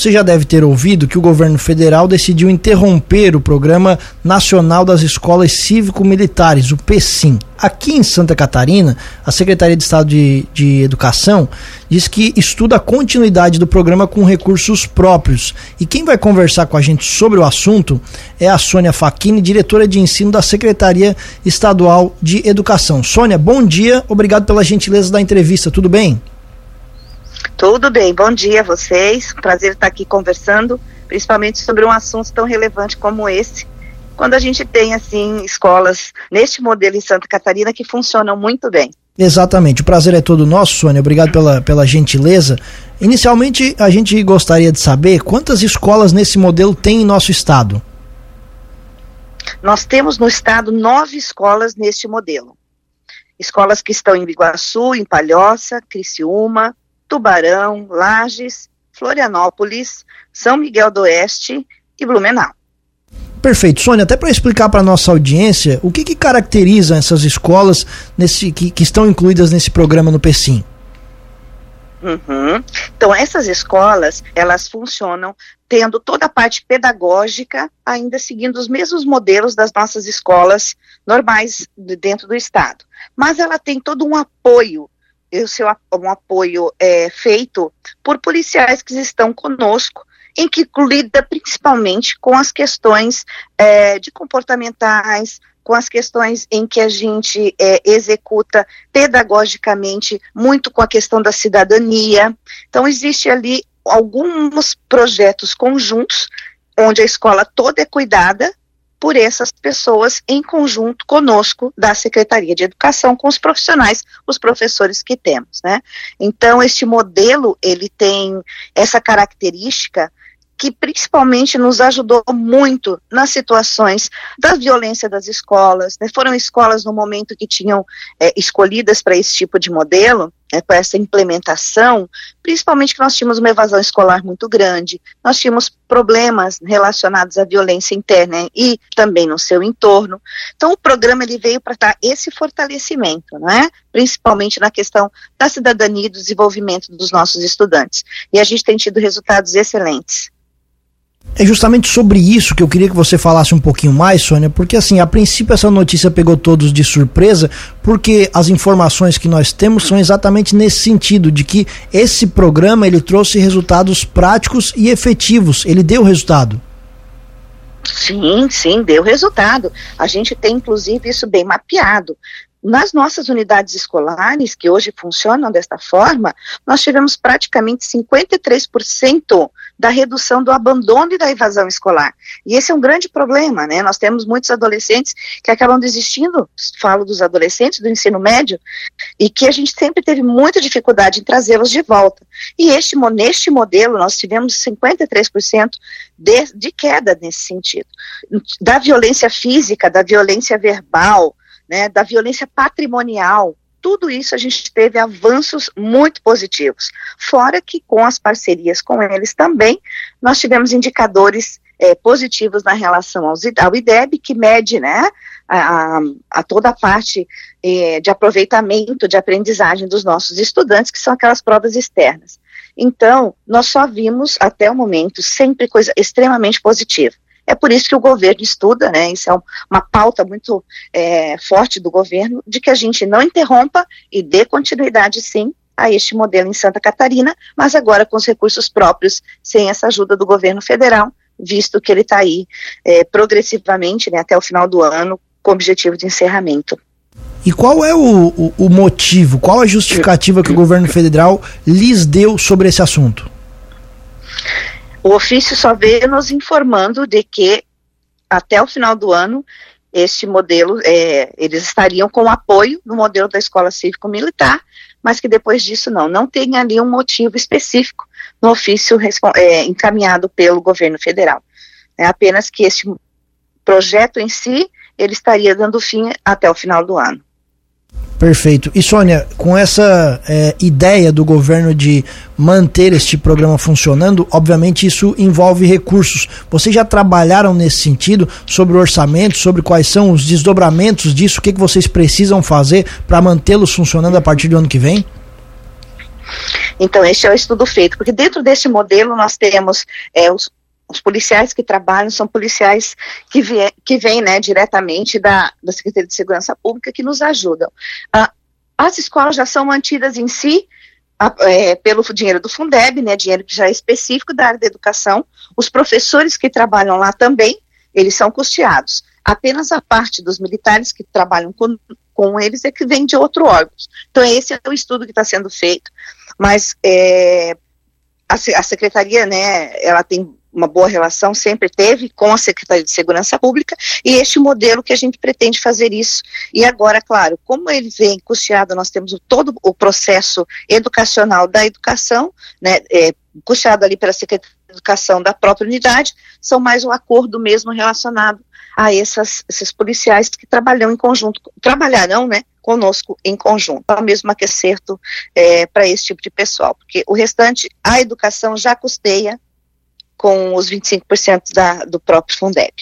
Você já deve ter ouvido que o governo federal decidiu interromper o Programa Nacional das Escolas Cívico-Militares, o PECIM. Aqui em Santa Catarina, a Secretaria de Estado de, de Educação diz que estuda a continuidade do programa com recursos próprios. E quem vai conversar com a gente sobre o assunto é a Sônia Facchini, diretora de ensino da Secretaria Estadual de Educação. Sônia, bom dia, obrigado pela gentileza da entrevista, tudo bem? Tudo bem, bom dia a vocês. Prazer estar aqui conversando, principalmente sobre um assunto tão relevante como esse. Quando a gente tem assim escolas neste modelo em Santa Catarina que funcionam muito bem. Exatamente, o prazer é todo nosso, Sônia. Obrigado pela, pela gentileza. Inicialmente, a gente gostaria de saber quantas escolas nesse modelo tem em nosso estado. Nós temos no estado nove escolas neste modelo. Escolas que estão em Biguaçu, em Palhoça, Criciúma, Tubarão, Lages, Florianópolis, São Miguel do Oeste e Blumenau. Perfeito. Sônia, até para explicar para nossa audiência, o que, que caracteriza essas escolas nesse, que, que estão incluídas nesse programa no PECIM? Uhum. Então, essas escolas, elas funcionam tendo toda a parte pedagógica, ainda seguindo os mesmos modelos das nossas escolas normais dentro do Estado. Mas ela tem todo um apoio o seu um apoio é, feito por policiais que estão conosco, em que lida principalmente com as questões é, de comportamentais, com as questões em que a gente é, executa pedagogicamente muito com a questão da cidadania. Então existe ali alguns projetos conjuntos onde a escola toda é cuidada por essas pessoas em conjunto conosco da Secretaria de Educação, com os profissionais, os professores que temos, né? Então, este modelo, ele tem essa característica que principalmente nos ajudou muito nas situações da violência das escolas. Né? Foram escolas no momento que tinham é, escolhidas para esse tipo de modelo, né, para essa implementação, principalmente que nós tínhamos uma evasão escolar muito grande, nós tínhamos problemas relacionados à violência interna e também no seu entorno. Então, o programa ele veio para dar esse fortalecimento, né, principalmente na questão da cidadania e do desenvolvimento dos nossos estudantes. E a gente tem tido resultados excelentes. É justamente sobre isso que eu queria que você falasse um pouquinho mais, Sônia, porque assim, a princípio essa notícia pegou todos de surpresa, porque as informações que nós temos são exatamente nesse sentido, de que esse programa ele trouxe resultados práticos e efetivos, ele deu resultado. Sim, sim, deu resultado. A gente tem inclusive isso bem mapeado. Nas nossas unidades escolares, que hoje funcionam desta forma, nós tivemos praticamente 53% da redução do abandono e da evasão escolar. E esse é um grande problema, né? Nós temos muitos adolescentes que acabam desistindo, falo dos adolescentes do ensino médio, e que a gente sempre teve muita dificuldade em trazê-los de volta. E este, neste modelo, nós tivemos 53% de, de queda nesse sentido. Da violência física, da violência verbal, né, da violência patrimonial, tudo isso a gente teve avanços muito positivos. Fora que com as parcerias com eles também, nós tivemos indicadores é, positivos na relação ao, IDEB, que mede né, a, a toda a parte é, de aproveitamento, de aprendizagem dos nossos estudantes, que são aquelas provas externas. Então, nós só vimos até o momento sempre coisa extremamente positiva. É por isso que o governo estuda, né? Isso é uma pauta muito é, forte do governo, de que a gente não interrompa e dê continuidade, sim, a este modelo em Santa Catarina, mas agora com os recursos próprios, sem essa ajuda do governo federal, visto que ele está aí é, progressivamente, né, até o final do ano, com objetivo de encerramento. E qual é o, o, o motivo, qual a justificativa que o governo federal lhes deu sobre esse assunto? O ofício só veio nos informando de que até o final do ano este modelo, é, eles estariam com apoio no modelo da escola cívico-militar, mas que depois disso não, não tem ali um motivo específico no ofício é, encaminhado pelo governo federal. É apenas que este projeto em si, ele estaria dando fim até o final do ano. Perfeito. E Sônia, com essa é, ideia do governo de manter este programa funcionando, obviamente isso envolve recursos. Vocês já trabalharam nesse sentido sobre o orçamento, sobre quais são os desdobramentos disso, o que, que vocês precisam fazer para mantê-los funcionando a partir do ano que vem? Então, esse é o estudo feito, porque dentro desse modelo nós temos é, os, os policiais que trabalham são policiais que, vie, que vêm né, diretamente da, da Secretaria de Segurança Pública que nos ajudam. Ah, as escolas já são mantidas em si a, é, pelo dinheiro do Fundeb, né, dinheiro que já é específico da área da educação. Os professores que trabalham lá também, eles são custeados. Apenas a parte dos militares que trabalham com, com eles é que vem de outro órgão. Então, esse é o estudo que está sendo feito. Mas é, a, a secretaria, né, ela tem uma boa relação, sempre teve com a Secretaria de Segurança Pública, e este modelo que a gente pretende fazer isso. E agora, claro, como ele vem custeado, nós temos o, todo o processo educacional da educação, né, é, custeado ali pela Secretaria de Educação da própria unidade, são mais um acordo mesmo relacionado a essas, esses policiais que trabalham em conjunto, trabalharão, né, conosco em conjunto. É o mesmo acerto é, para esse tipo de pessoal, porque o restante, a educação já custeia com os 25% da, do próprio Fundeb.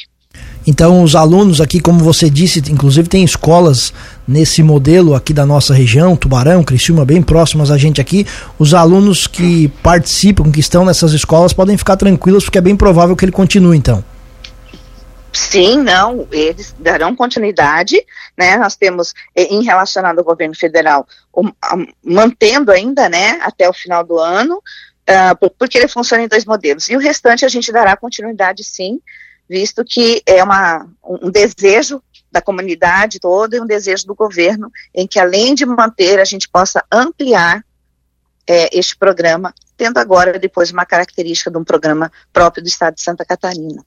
Então, os alunos aqui, como você disse, inclusive tem escolas nesse modelo aqui da nossa região, Tubarão, Criciúma, bem próximas a gente aqui. Os alunos que participam, que estão nessas escolas, podem ficar tranquilos, porque é bem provável que ele continue, então. Sim, não, eles darão continuidade, né? Nós temos, eh, em relacionado ao governo federal, mantendo ainda, né, até o final do ano, uh, porque ele funciona em dois modelos. E o restante a gente dará continuidade sim, visto que é uma, um desejo da comunidade toda e um desejo do governo em que, além de manter, a gente possa ampliar é, este programa, tendo agora depois uma característica de um programa próprio do Estado de Santa Catarina.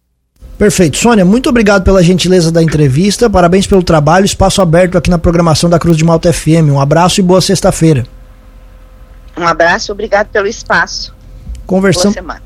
Perfeito. Sônia, muito obrigado pela gentileza da entrevista, parabéns pelo trabalho, espaço aberto aqui na programação da Cruz de Malta FM. Um abraço e boa sexta-feira. Um abraço, obrigado pelo espaço. Conversamos. Boa semana.